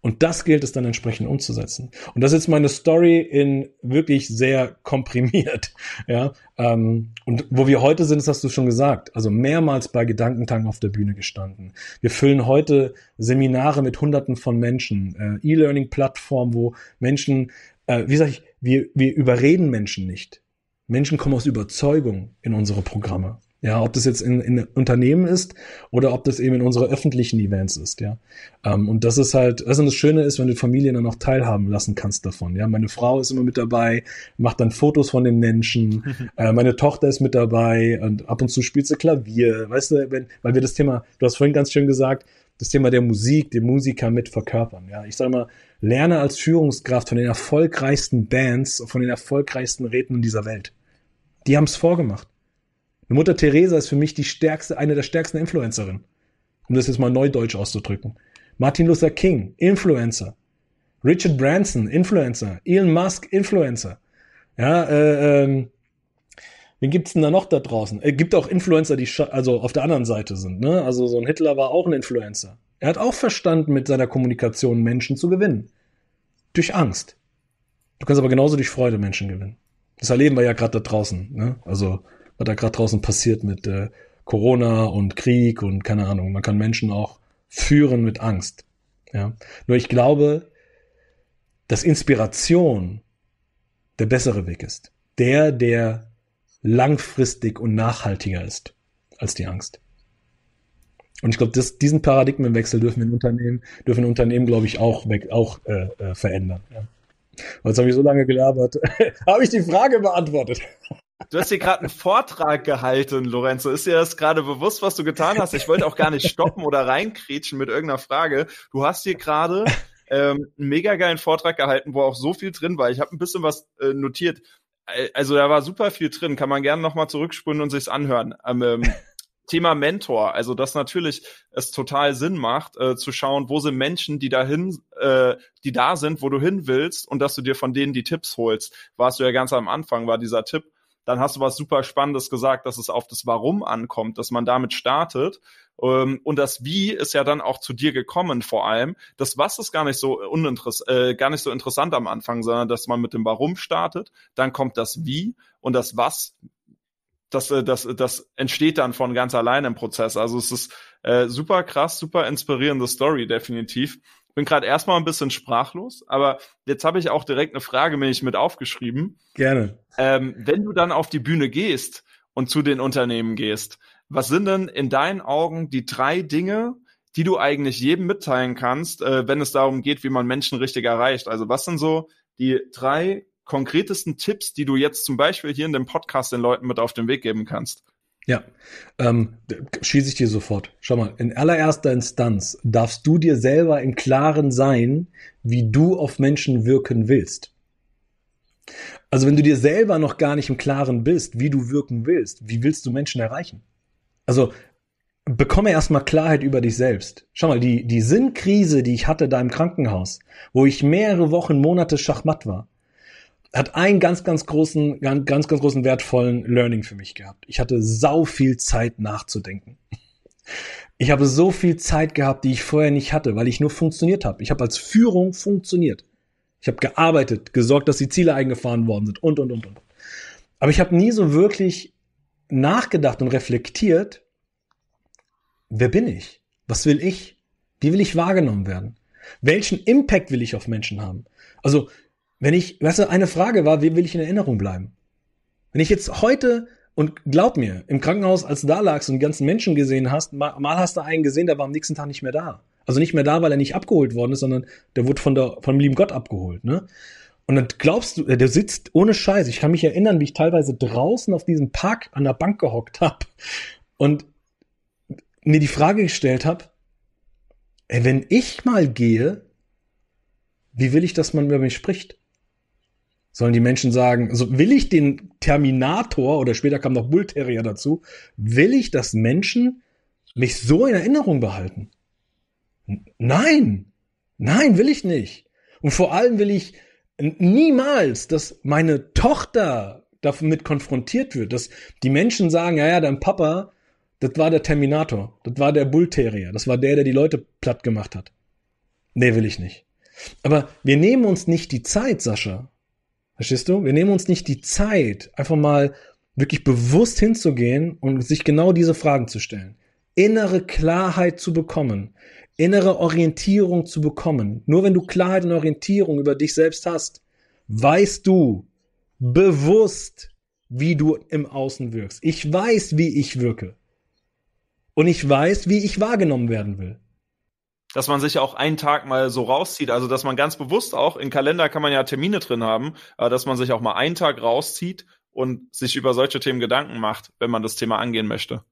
Und das gilt es dann entsprechend umzusetzen. Und das ist meine Story in wirklich sehr komprimiert. (laughs) Ja, ähm, und wo wir heute sind, das hast du schon gesagt. Also mehrmals bei Gedankentanken auf der Bühne gestanden. Wir füllen heute Seminare mit Hunderten von Menschen, äh, E-Learning-Plattform, wo Menschen, äh, wie sage ich, wir, wir überreden Menschen nicht. Menschen kommen aus Überzeugung in unsere Programme. Ja, ob das jetzt in, in Unternehmen ist oder ob das eben in unsere öffentlichen Events ist, ja. Ähm, und das ist halt, also das Schöne ist, wenn du Familien dann auch teilhaben lassen kannst davon. Ja, meine Frau ist immer mit dabei, macht dann Fotos von den Menschen, (laughs) äh, meine Tochter ist mit dabei und ab und zu spielt sie Klavier, weißt du, wenn, weil wir das Thema, du hast vorhin ganz schön gesagt, das Thema der Musik, den Musiker mit verkörpern. Ja, ich sage mal, lerne als Führungskraft von den erfolgreichsten Bands, von den erfolgreichsten Rednern dieser Welt. Die haben es vorgemacht. Mutter Teresa ist für mich die stärkste, eine der stärksten Influencerinnen. Um das jetzt mal neudeutsch auszudrücken. Martin Luther King, Influencer. Richard Branson, Influencer. Elon Musk, Influencer. Ja, äh, ähm, wen gibt's denn da noch da draußen? Es äh, gibt auch Influencer, die also auf der anderen Seite sind. Ne? Also so ein Hitler war auch ein Influencer. Er hat auch verstanden, mit seiner Kommunikation Menschen zu gewinnen. Durch Angst. Du kannst aber genauso durch Freude Menschen gewinnen. Das erleben wir ja gerade da draußen. Ne? Also was da gerade draußen passiert mit äh, Corona und Krieg und keine Ahnung. Man kann Menschen auch führen mit Angst. Ja. Nur ich glaube, dass Inspiration der bessere Weg ist. Der, der langfristig und nachhaltiger ist als die Angst. Und ich glaube, diesen Paradigmenwechsel dürfen wir Unternehmen, dürfen Unternehmen, glaube ich, auch weg, auch äh, äh, verändern. Ja. Jetzt habe ich so lange gelabert. (laughs) habe ich die Frage beantwortet? Du hast hier gerade einen Vortrag gehalten, Lorenzo. Ist dir das gerade bewusst, was du getan hast? Ich wollte auch gar nicht stoppen oder reinkrätschen mit irgendeiner Frage. Du hast hier gerade ähm, einen mega geilen Vortrag gehalten, wo auch so viel drin war. Ich habe ein bisschen was äh, notiert. Also da war super viel drin. Kann man gerne nochmal zurückspulen und sich's anhören. Ähm, ähm, Thema Mentor, also dass natürlich es total Sinn macht, äh, zu schauen, wo sind Menschen, die dahin, äh, die da sind, wo du hin willst und dass du dir von denen die Tipps holst. Warst du ja ganz am Anfang, war dieser Tipp, dann hast du was super Spannendes gesagt, dass es auf das Warum ankommt, dass man damit startet. Ähm, und das Wie ist ja dann auch zu dir gekommen vor allem. Das Was ist gar nicht so uninteressant, äh, gar nicht so interessant am Anfang, sondern dass man mit dem Warum startet, dann kommt das Wie und das Was das, äh, das, das entsteht dann von ganz allein im Prozess. Also es ist äh, super krass, super inspirierende Story, definitiv bin gerade erstmal ein bisschen sprachlos, aber jetzt habe ich auch direkt eine Frage mir mit aufgeschrieben. Gerne. Ähm, wenn du dann auf die Bühne gehst und zu den Unternehmen gehst, was sind denn in deinen Augen die drei Dinge, die du eigentlich jedem mitteilen kannst, äh, wenn es darum geht, wie man Menschen richtig erreicht? Also was sind so die drei konkretesten Tipps, die du jetzt zum Beispiel hier in dem Podcast den Leuten mit auf den Weg geben kannst? Ja, ähm, schieße ich dir sofort. Schau mal, in allererster Instanz darfst du dir selber im Klaren sein, wie du auf Menschen wirken willst. Also wenn du dir selber noch gar nicht im Klaren bist, wie du wirken willst, wie willst du Menschen erreichen? Also bekomme erstmal Klarheit über dich selbst. Schau mal, die, die Sinnkrise, die ich hatte da im Krankenhaus, wo ich mehrere Wochen, Monate Schachmatt war, hat einen ganz, ganz großen, ganz, ganz großen wertvollen Learning für mich gehabt. Ich hatte sau viel Zeit nachzudenken. Ich habe so viel Zeit gehabt, die ich vorher nicht hatte, weil ich nur funktioniert habe. Ich habe als Führung funktioniert. Ich habe gearbeitet, gesorgt, dass die Ziele eingefahren worden sind und, und, und, und. Aber ich habe nie so wirklich nachgedacht und reflektiert, wer bin ich? Was will ich? Wie will ich wahrgenommen werden? Welchen Impact will ich auf Menschen haben? Also wenn ich, weißt du, eine Frage war, wie will ich in Erinnerung bleiben? Wenn ich jetzt heute, und glaub mir, im Krankenhaus, als du da lagst und die ganzen Menschen gesehen hast, mal, mal hast du einen gesehen, der war am nächsten Tag nicht mehr da. Also nicht mehr da, weil er nicht abgeholt worden ist, sondern der wurde von der, vom lieben Gott abgeholt, ne? Und dann glaubst du, der sitzt ohne Scheiß. Ich kann mich erinnern, wie ich teilweise draußen auf diesem Park an der Bank gehockt hab und mir die Frage gestellt hab, ey, wenn ich mal gehe, wie will ich, dass man über mich spricht? Sollen die Menschen sagen, also will ich den Terminator oder später kam noch Bull Terrier dazu, will ich, dass Menschen mich so in Erinnerung behalten? Nein, nein, will ich nicht. Und vor allem will ich niemals, dass meine Tochter damit konfrontiert wird, dass die Menschen sagen, ja, ja, dein Papa, das war der Terminator, das war der Bull Terrier, das war der, der die Leute platt gemacht hat. Nee, will ich nicht. Aber wir nehmen uns nicht die Zeit, Sascha. Verstehst du? Wir nehmen uns nicht die Zeit, einfach mal wirklich bewusst hinzugehen und sich genau diese Fragen zu stellen. Innere Klarheit zu bekommen, innere Orientierung zu bekommen. Nur wenn du Klarheit und Orientierung über dich selbst hast, weißt du bewusst, wie du im Außen wirkst. Ich weiß, wie ich wirke. Und ich weiß, wie ich wahrgenommen werden will dass man sich auch einen Tag mal so rauszieht. Also, dass man ganz bewusst auch, im Kalender kann man ja Termine drin haben, aber dass man sich auch mal einen Tag rauszieht und sich über solche Themen Gedanken macht, wenn man das Thema angehen möchte.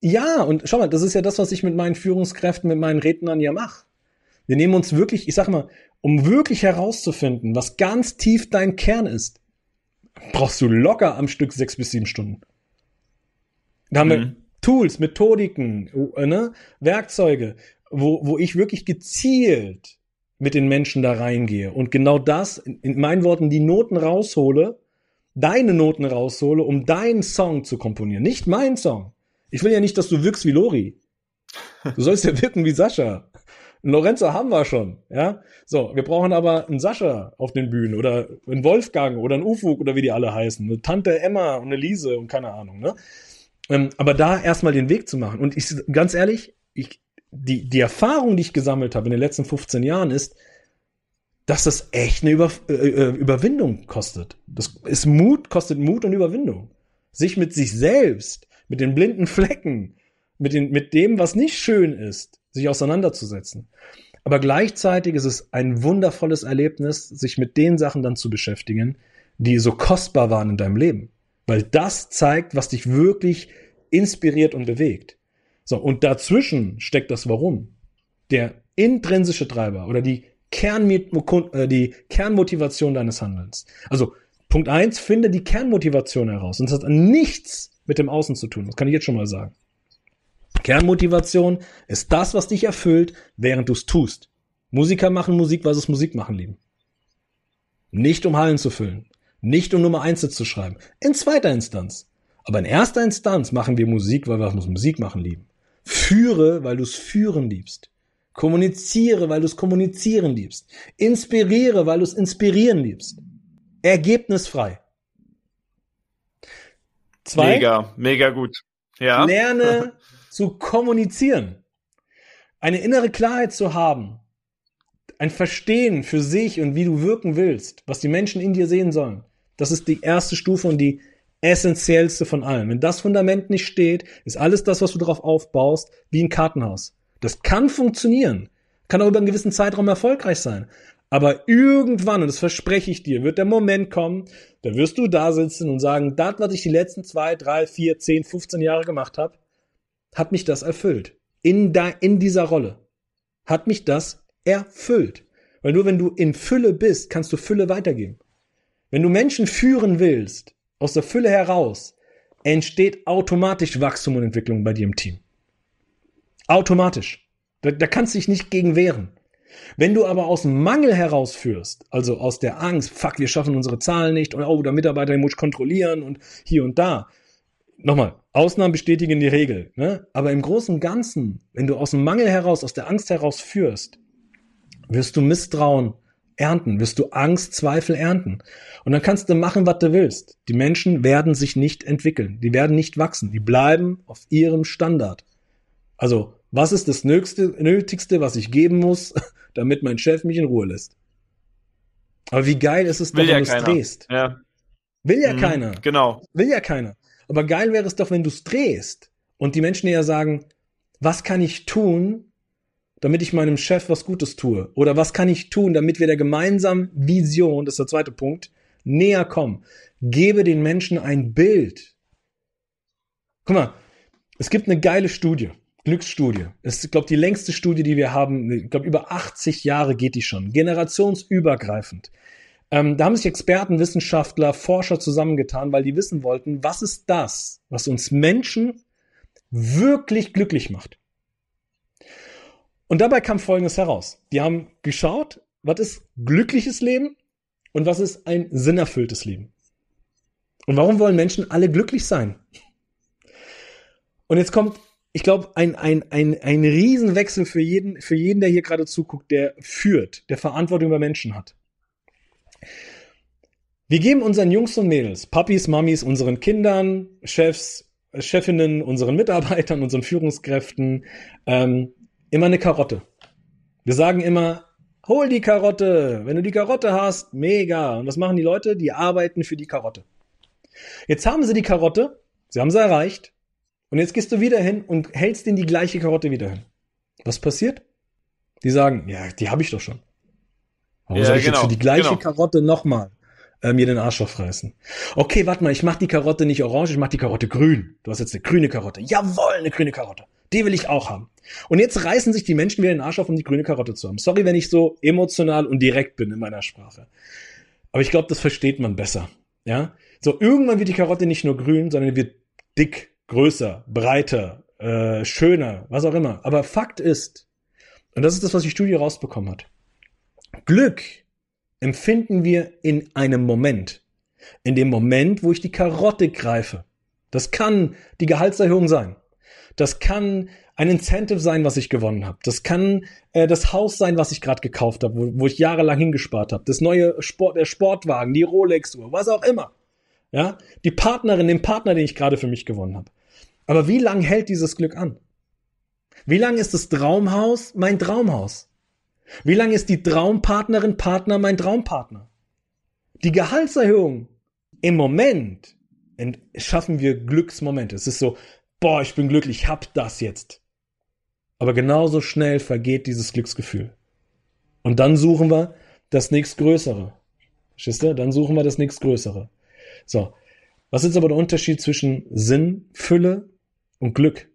Ja, und schau mal, das ist ja das, was ich mit meinen Führungskräften, mit meinen Rednern ja mache. Wir nehmen uns wirklich, ich sag mal, um wirklich herauszufinden, was ganz tief dein Kern ist, brauchst du locker am Stück sechs bis sieben Stunden. Da haben mhm. wir Tools, Methodiken, äh, ne, Werkzeuge, wo, wo ich wirklich gezielt mit den Menschen da reingehe und genau das, in meinen Worten, die Noten raushole, deine Noten raushole, um deinen Song zu komponieren. Nicht mein Song. Ich will ja nicht, dass du wirkst wie Lori. Du sollst ja wirken wie Sascha. Lorenzo haben wir schon, ja. So, wir brauchen aber einen Sascha auf den Bühnen oder einen Wolfgang oder einen Ufuk oder wie die alle heißen. Eine Tante Emma und eine Lise und keine Ahnung, ne? Ähm, aber da erstmal den Weg zu machen. Und ich, ganz ehrlich, ich, die, die Erfahrung, die ich gesammelt habe in den letzten 15 Jahren, ist, dass das echt eine Über, äh, äh, Überwindung kostet. Das ist Mut, kostet Mut und Überwindung. Sich mit sich selbst, mit den blinden Flecken, mit, den, mit dem, was nicht schön ist, sich auseinanderzusetzen. Aber gleichzeitig ist es ein wundervolles Erlebnis, sich mit den Sachen dann zu beschäftigen, die so kostbar waren in deinem Leben. Weil das zeigt, was dich wirklich inspiriert und bewegt. So, und dazwischen steckt das Warum. Der intrinsische Treiber oder die, äh, die Kernmotivation deines Handelns. Also, Punkt eins: finde die Kernmotivation heraus. Und das hat nichts mit dem Außen zu tun. Das kann ich jetzt schon mal sagen. Kernmotivation ist das, was dich erfüllt, während du es tust. Musiker machen Musik, weil sie es Musik machen lieben. Nicht um Hallen zu füllen. Nicht um Nummer eins zu schreiben. In zweiter Instanz. Aber in erster Instanz machen wir Musik, weil wir Musik machen lieben. Führe, weil du es führen liebst. Kommuniziere, weil du es kommunizieren liebst. Inspiriere, weil du es inspirieren liebst. Ergebnisfrei. Zwei, mega, mega gut. Ja. Lerne (laughs) zu kommunizieren. Eine innere Klarheit zu haben. Ein Verstehen für sich und wie du wirken willst, was die Menschen in dir sehen sollen. Das ist die erste Stufe und die essentiellste von allem. Wenn das Fundament nicht steht, ist alles das, was du darauf aufbaust, wie ein Kartenhaus. Das kann funktionieren, kann auch über einen gewissen Zeitraum erfolgreich sein. Aber irgendwann, und das verspreche ich dir, wird der Moment kommen, da wirst du da sitzen und sagen, das, was ich die letzten zwei, drei, vier, zehn, 15 Jahre gemacht habe, hat mich das erfüllt. In, da, in dieser Rolle. Hat mich das erfüllt. Weil nur wenn du in Fülle bist, kannst du Fülle weitergeben. Wenn du Menschen führen willst, aus der Fülle heraus entsteht automatisch Wachstum und Entwicklung bei dir im Team. Automatisch. Da, da kannst du dich nicht gegen wehren. Wenn du aber aus dem Mangel herausführst, also aus der Angst, fuck, wir schaffen unsere Zahlen nicht, oder oh, der Mitarbeiter den muss ich kontrollieren und hier und da. Nochmal, Ausnahmen bestätigen die Regel. Ne? Aber im Großen und Ganzen, wenn du aus dem Mangel heraus, aus der Angst heraus führst, wirst du Misstrauen ernten, wirst du Angst, Zweifel ernten. Und dann kannst du machen, was du willst. Die Menschen werden sich nicht entwickeln, die werden nicht wachsen, die bleiben auf ihrem Standard. Also, was ist das Nötigste, was ich geben muss, (laughs) damit mein Chef mich in Ruhe lässt? Aber wie geil ist es doch, Will wenn ja du es drehst? Ja. Will ja mhm, keiner. Genau. Will ja keiner. Aber geil wäre es doch, wenn du es drehst und die Menschen eher sagen, was kann ich tun, damit ich meinem Chef was Gutes tue? Oder was kann ich tun, damit wir der gemeinsamen Vision, das ist der zweite Punkt, näher kommen? Gebe den Menschen ein Bild. Guck mal, es gibt eine geile Studie, Glücksstudie. Es ist, glaube die längste Studie, die wir haben. Ich glaube, über 80 Jahre geht die schon. Generationsübergreifend. Ähm, da haben sich Experten, Wissenschaftler, Forscher zusammengetan, weil die wissen wollten, was ist das, was uns Menschen wirklich glücklich macht. Und dabei kam Folgendes heraus. Die haben geschaut, was ist glückliches Leben und was ist ein sinnerfülltes Leben. Und warum wollen Menschen alle glücklich sein? Und jetzt kommt ich glaube, ein, ein, ein, ein Riesenwechsel für jeden, für jeden, der hier gerade zuguckt, der führt, der Verantwortung über Menschen hat. Wir geben unseren Jungs und Mädels, Papis, Mamis, unseren Kindern, Chefs, Chefinnen, unseren Mitarbeitern, unseren Führungskräften ähm, immer eine Karotte. Wir sagen immer, hol die Karotte. Wenn du die Karotte hast, mega. Und was machen die Leute? Die arbeiten für die Karotte. Jetzt haben sie die Karotte, sie haben sie erreicht. Und jetzt gehst du wieder hin und hältst ihnen die gleiche Karotte wieder hin. Was passiert? Die sagen, ja, die habe ich doch schon. Warum ja, soll ich genau, jetzt für die gleiche genau. Karotte nochmal äh, mir den Arsch aufreißen? Okay, warte mal, ich mach die Karotte nicht orange, ich mach die Karotte grün. Du hast jetzt eine grüne Karotte. Jawoll, eine grüne Karotte. Die will ich auch haben. Und jetzt reißen sich die Menschen wieder den Arsch auf, um die grüne Karotte zu haben. Sorry, wenn ich so emotional und direkt bin in meiner Sprache. Aber ich glaube, das versteht man besser. Ja? So, irgendwann wird die Karotte nicht nur grün, sondern wird dick, größer, breiter, äh, schöner, was auch immer. Aber Fakt ist, und das ist das, was die Studie rausbekommen hat, Glück empfinden wir in einem Moment. In dem Moment, wo ich die Karotte greife. Das kann die Gehaltserhöhung sein. Das kann ein Incentive sein, was ich gewonnen habe. Das kann äh, das Haus sein, was ich gerade gekauft habe, wo, wo ich jahrelang hingespart habe. Das neue Sport, der Sportwagen, die Rolex-Uhr, was auch immer. Ja, die Partnerin, den Partner, den ich gerade für mich gewonnen habe. Aber wie lang hält dieses Glück an? Wie lang ist das Traumhaus mein Traumhaus? Wie lang ist die Traumpartnerin, Partner mein Traumpartner? Die Gehaltserhöhung im Moment schaffen wir Glücksmomente. Es ist so, boah, ich bin glücklich, ich hab das jetzt. Aber genauso schnell vergeht dieses Glücksgefühl. Und dann suchen wir das nächstgrößere. Verstehst? Dann suchen wir das nächstgrößere. So. Was ist aber der Unterschied zwischen Sinnfülle und Glück?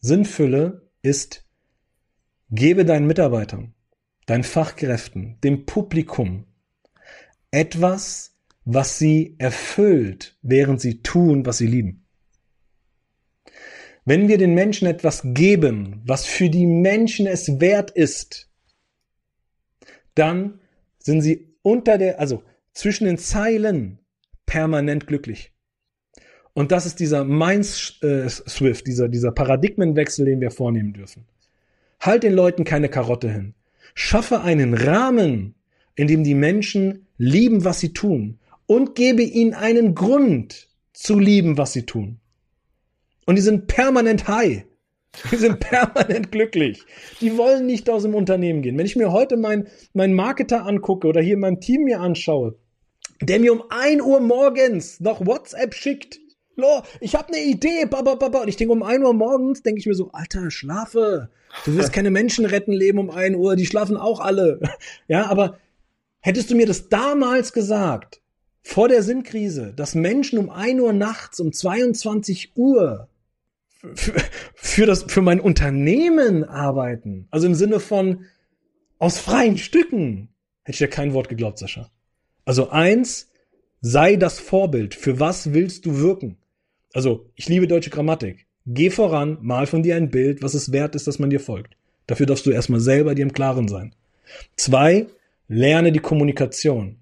Sinnfülle ist, gebe deinen Mitarbeitern, deinen Fachkräften, dem Publikum etwas, was sie erfüllt, während sie tun, was sie lieben. Wenn wir den Menschen etwas geben, was für die Menschen es wert ist, dann sind sie unter der, also zwischen den Zeilen permanent glücklich. Und das ist dieser Mind-Swift, dieser, dieser Paradigmenwechsel, den wir vornehmen dürfen. Halt den Leuten keine Karotte hin. Schaffe einen Rahmen, in dem die Menschen lieben, was sie tun und gebe ihnen einen Grund zu lieben, was sie tun. Und die sind permanent high. Die sind (laughs) permanent glücklich. Die wollen nicht aus dem Unternehmen gehen. Wenn ich mir heute meinen mein Marketer angucke oder hier mein Team mir anschaue, der mir um ein Uhr morgens noch WhatsApp schickt, Lo, ich habe eine Idee, baba, baba. Und ich denke, um ein Uhr morgens denke ich mir so, Alter, schlafe. Du wirst keine Menschen retten leben um ein Uhr, die schlafen auch alle. (laughs) Ja, aber hättest du mir das damals gesagt, vor der Sinnkrise, dass Menschen um ein Uhr nachts, um 22 Uhr für, für das, für mein Unternehmen arbeiten. Also im Sinne von aus freien Stücken. Hätte ich dir kein Wort geglaubt, Sascha. Also eins, sei das Vorbild. Für was willst du wirken? Also, ich liebe deutsche Grammatik. Geh voran, mal von dir ein Bild, was es wert ist, dass man dir folgt. Dafür darfst du erstmal selber dir im Klaren sein. Zwei, lerne die Kommunikation.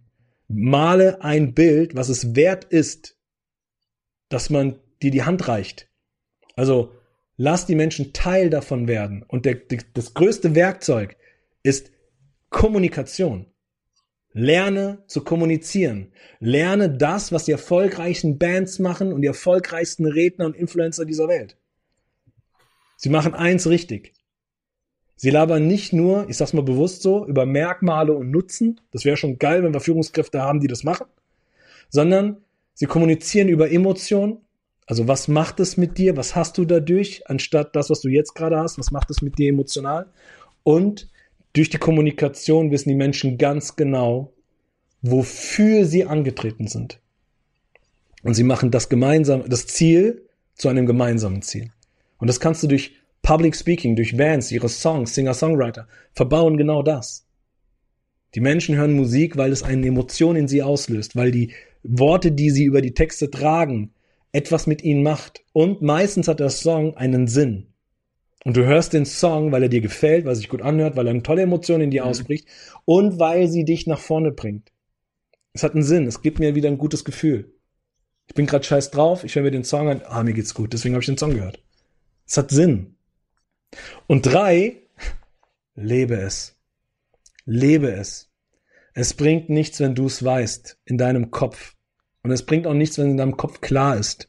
Male ein Bild, was es wert ist, dass man dir die Hand reicht. Also lass die Menschen Teil davon werden. Und der, das größte Werkzeug ist Kommunikation. Lerne zu kommunizieren. Lerne das, was die erfolgreichsten Bands machen und die erfolgreichsten Redner und Influencer dieser Welt. Sie machen eins richtig. Sie labern nicht nur, ich sag's mal bewusst so, über Merkmale und Nutzen. Das wäre schon geil, wenn wir Führungskräfte haben, die das machen. Sondern sie kommunizieren über Emotionen, also was macht es mit dir? Was hast du dadurch, anstatt das, was du jetzt gerade hast? Was macht es mit dir emotional? Und durch die Kommunikation wissen die Menschen ganz genau, wofür sie angetreten sind. Und sie machen das gemeinsam, das Ziel zu einem gemeinsamen Ziel. Und das kannst du durch Public Speaking, durch Bands, ihre Songs, Singer-Songwriter verbauen genau das. Die Menschen hören Musik, weil es eine Emotion in sie auslöst, weil die Worte, die sie über die Texte tragen, etwas mit ihnen macht. Und meistens hat der Song einen Sinn. Und du hörst den Song, weil er dir gefällt, weil er sich gut anhört, weil er eine tolle Emotion in dir mhm. ausbricht und weil sie dich nach vorne bringt. Es hat einen Sinn, es gibt mir wieder ein gutes Gefühl. Ich bin gerade scheiß drauf, ich höre mir den Song an, ah, mir geht's gut, deswegen habe ich den Song gehört. Es hat Sinn. Und drei, (laughs) lebe es. Lebe es. Es bringt nichts, wenn du es weißt, in deinem Kopf. Und es bringt auch nichts, wenn in deinem Kopf klar ist.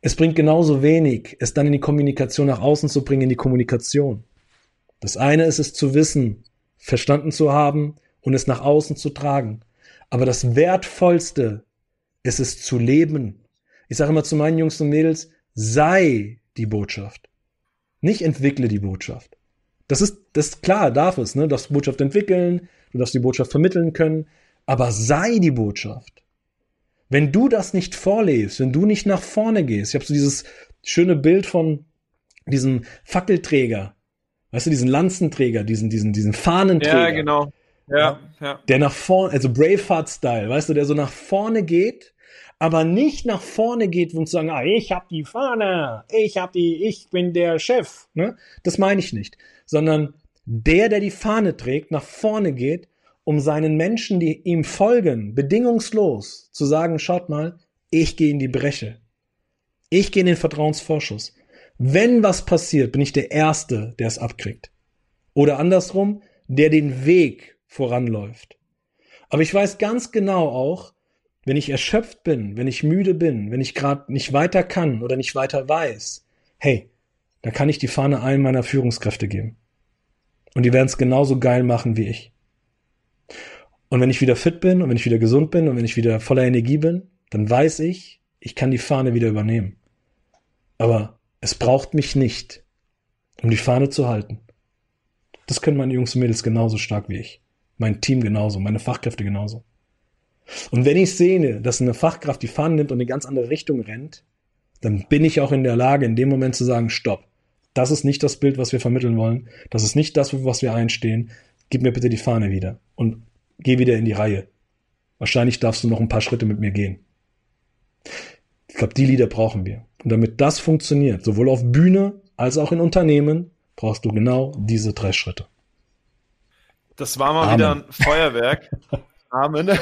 Es bringt genauso wenig, es dann in die Kommunikation nach außen zu bringen, in die Kommunikation. Das eine ist es zu wissen, verstanden zu haben und es nach außen zu tragen. Aber das Wertvollste ist es zu leben. Ich sage immer zu meinen Jungs und Mädels, sei die Botschaft. Nicht entwickle die Botschaft. Das ist, das ist klar, darf es, ne? Du darfst Botschaft entwickeln, du darfst die Botschaft vermitteln können, aber sei die Botschaft. Wenn du das nicht vorlebst, wenn du nicht nach vorne gehst, ich habe so dieses schöne Bild von diesem Fackelträger, weißt du, diesen Lanzenträger, diesen, diesen, diesen Fahnenträger. Ja, genau. Ja, ja. Der nach vorne, also Braveheart-Style, weißt du, der so nach vorne geht, aber nicht nach vorne geht und zu sagen, ah, ich hab die Fahne, ich hab die, ich bin der Chef, ne? Das meine ich nicht, sondern der, der die Fahne trägt, nach vorne geht um seinen Menschen, die ihm folgen, bedingungslos zu sagen, schaut mal, ich gehe in die Breche. Ich gehe in den Vertrauensvorschuss. Wenn was passiert, bin ich der Erste, der es abkriegt. Oder andersrum, der den Weg voranläuft. Aber ich weiß ganz genau auch, wenn ich erschöpft bin, wenn ich müde bin, wenn ich gerade nicht weiter kann oder nicht weiter weiß, hey, da kann ich die Fahne allen meiner Führungskräfte geben. Und die werden es genauso geil machen wie ich. Und wenn ich wieder fit bin und wenn ich wieder gesund bin und wenn ich wieder voller Energie bin, dann weiß ich, ich kann die Fahne wieder übernehmen. Aber es braucht mich nicht, um die Fahne zu halten. Das können meine Jungs und Mädels genauso stark wie ich. Mein Team genauso, meine Fachkräfte genauso. Und wenn ich sehe, dass eine Fachkraft die Fahne nimmt und in eine ganz andere Richtung rennt, dann bin ich auch in der Lage, in dem Moment zu sagen, stopp. Das ist nicht das Bild, was wir vermitteln wollen. Das ist nicht das, für was wir einstehen. Gib mir bitte die Fahne wieder. Und geh wieder in die Reihe. Wahrscheinlich darfst du noch ein paar Schritte mit mir gehen. Ich glaube, die Lieder brauchen wir. Und damit das funktioniert, sowohl auf Bühne als auch in Unternehmen, brauchst du genau diese drei Schritte. Das war mal Amen. wieder ein Feuerwerk. (laughs) Amen. (laughs)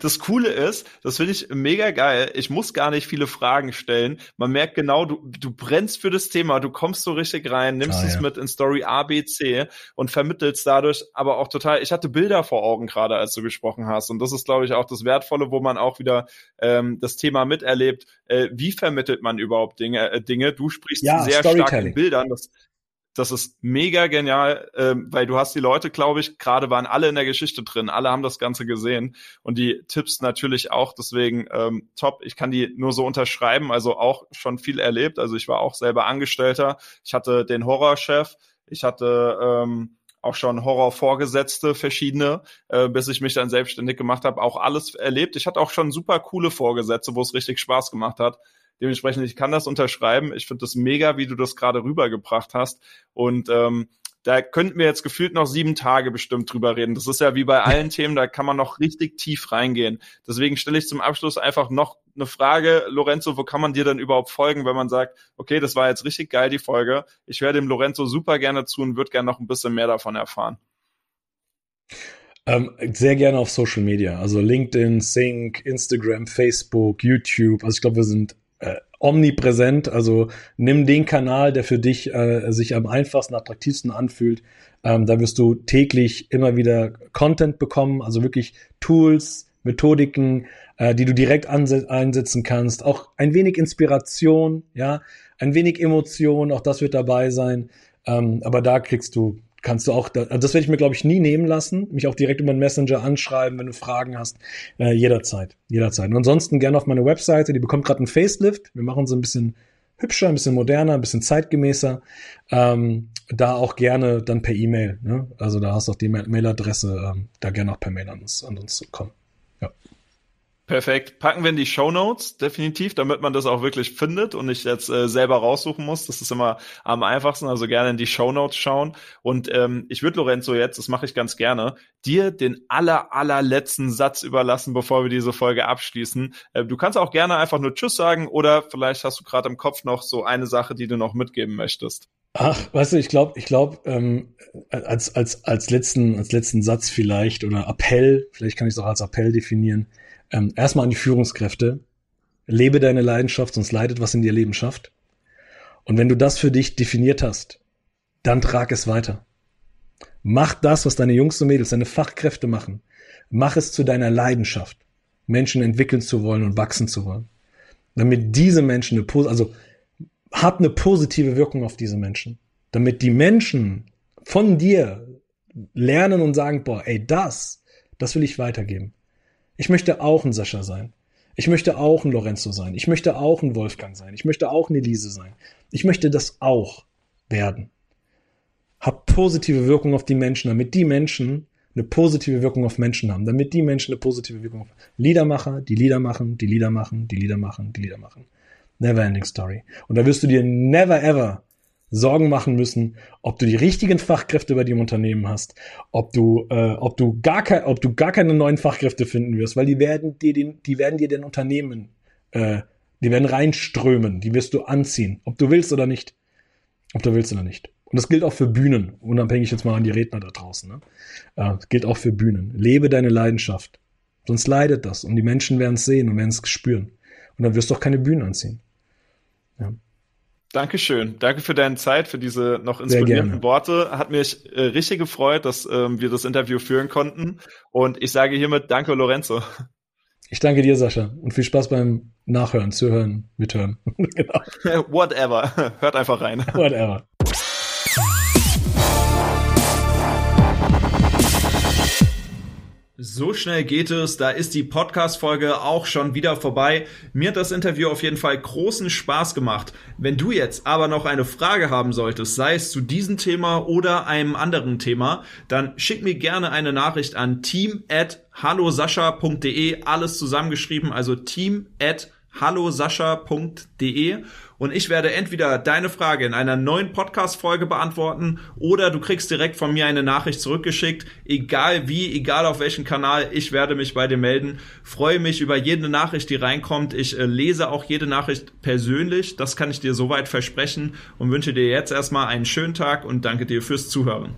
Das Coole ist, das finde ich mega geil. Ich muss gar nicht viele Fragen stellen. Man merkt genau, du, du brennst für das Thema, du kommst so richtig rein, nimmst ah, es ja. mit in Story A, B, C und vermittelst dadurch aber auch total. Ich hatte Bilder vor Augen gerade, als du gesprochen hast. Und das ist, glaube ich, auch das Wertvolle, wo man auch wieder ähm, das Thema miterlebt. Äh, wie vermittelt man überhaupt Dinge? Äh, Dinge? Du sprichst ja, sehr stark in Bildern. Das, das ist mega genial, ähm, weil du hast die Leute, glaube ich, gerade waren alle in der Geschichte drin, alle haben das Ganze gesehen und die Tipps natürlich auch, deswegen ähm, top. Ich kann die nur so unterschreiben, also auch schon viel erlebt. Also ich war auch selber Angestellter, ich hatte den Horrorchef, ich hatte ähm, auch schon Horrorvorgesetzte, verschiedene, äh, bis ich mich dann selbstständig gemacht habe, auch alles erlebt. Ich hatte auch schon super coole Vorgesetzte, wo es richtig Spaß gemacht hat. Dementsprechend, ich kann das unterschreiben. Ich finde das mega, wie du das gerade rübergebracht hast. Und ähm, da könnten wir jetzt gefühlt noch sieben Tage bestimmt drüber reden. Das ist ja wie bei allen (laughs) Themen, da kann man noch richtig tief reingehen. Deswegen stelle ich zum Abschluss einfach noch eine Frage, Lorenzo, wo kann man dir denn überhaupt folgen, wenn man sagt, okay, das war jetzt richtig geil, die Folge. Ich höre dem Lorenzo super gerne zu und würde gerne noch ein bisschen mehr davon erfahren. Ähm, sehr gerne auf Social Media, also LinkedIn, Sync, Instagram, Facebook, YouTube. Also ich glaube, wir sind äh, omnipräsent. Also nimm den Kanal, der für dich äh, sich am einfachsten, attraktivsten anfühlt. Ähm, da wirst du täglich immer wieder Content bekommen, also wirklich Tools, Methodiken, äh, die du direkt einsetzen kannst. Auch ein wenig Inspiration, ja, ein wenig Emotion, auch das wird dabei sein. Ähm, aber da kriegst du kannst du auch, also das werde ich mir, glaube ich, nie nehmen lassen, mich auch direkt über den Messenger anschreiben, wenn du Fragen hast, äh, jederzeit, jederzeit. Und ansonsten gerne auf meine Webseite, die bekommt gerade einen Facelift. Wir machen sie ein bisschen hübscher, ein bisschen moderner, ein bisschen zeitgemäßer. Ähm, da auch gerne dann per E-Mail. Ne? Also da hast du auch die Mailadresse, ähm, da gerne auch per Mail an uns, an uns zu kommen. Perfekt. Packen wir in die Show Notes, definitiv, damit man das auch wirklich findet und nicht jetzt äh, selber raussuchen muss. Das ist immer am einfachsten, also gerne in die Show Notes schauen. Und ähm, ich würde Lorenzo jetzt, das mache ich ganz gerne, dir den aller, allerletzten Satz überlassen, bevor wir diese Folge abschließen. Äh, du kannst auch gerne einfach nur Tschüss sagen oder vielleicht hast du gerade im Kopf noch so eine Sache, die du noch mitgeben möchtest. Ach, weißt du, ich glaube, ich glaube, ähm, als, als, als letzten, als letzten Satz vielleicht oder Appell, vielleicht kann ich es auch als Appell definieren, ähm, erstmal an die Führungskräfte. Lebe deine Leidenschaft, sonst leidet was in dir Leben schafft. Und wenn du das für dich definiert hast, dann trag es weiter. Mach das, was deine Jungs und Mädels, deine Fachkräfte machen. Mach es zu deiner Leidenschaft, Menschen entwickeln zu wollen und wachsen zu wollen. Damit diese Menschen eine, also hab eine positive Wirkung auf diese Menschen. Damit die Menschen von dir lernen und sagen, boah, ey, das, das will ich weitergeben. Ich möchte auch ein Sascha sein. Ich möchte auch ein Lorenzo sein. Ich möchte auch ein Wolfgang sein. Ich möchte auch eine Elise sein. Ich möchte das auch werden. Hab positive Wirkung auf die Menschen, damit die Menschen eine positive Wirkung auf Menschen haben, damit die Menschen eine positive Wirkung auf Liedermacher, die Lieder machen, die Lieder machen, die Lieder machen, die Lieder machen. Never ending story. Und da wirst du dir never ever Sorgen machen müssen, ob du die richtigen Fachkräfte bei dir im Unternehmen hast, ob du, äh, ob du gar kein, ob du gar keine neuen Fachkräfte finden wirst, weil die werden dir den, die werden dir den Unternehmen, äh, die werden reinströmen, die wirst du anziehen, ob du willst oder nicht, ob du willst oder nicht. Und das gilt auch für Bühnen, unabhängig jetzt mal an die Redner da draußen. Ne? Äh, das gilt auch für Bühnen. Lebe deine Leidenschaft, sonst leidet das und die Menschen werden es sehen und werden es spüren. Und dann wirst du auch keine Bühnen anziehen. Ja. Dankeschön. Danke für deine Zeit, für diese noch inspirierenden Worte. Hat mich äh, richtig gefreut, dass ähm, wir das Interview führen konnten. Und ich sage hiermit Danke, Lorenzo. Ich danke dir, Sascha. Und viel Spaß beim Nachhören, Zuhören, Mithören. (laughs) genau. (laughs) Whatever. Hört einfach rein. Whatever. So schnell geht es, da ist die Podcast-Folge auch schon wieder vorbei. Mir hat das Interview auf jeden Fall großen Spaß gemacht. Wenn du jetzt aber noch eine Frage haben solltest, sei es zu diesem Thema oder einem anderen Thema, dann schick mir gerne eine Nachricht an team at hallosascha.de, alles zusammengeschrieben, also team at hallosascha.de und ich werde entweder deine Frage in einer neuen Podcast-Folge beantworten oder du kriegst direkt von mir eine Nachricht zurückgeschickt. Egal wie, egal auf welchem Kanal, ich werde mich bei dir melden. Freue mich über jede Nachricht, die reinkommt. Ich äh, lese auch jede Nachricht persönlich. Das kann ich dir soweit versprechen und wünsche dir jetzt erstmal einen schönen Tag und danke dir fürs Zuhören.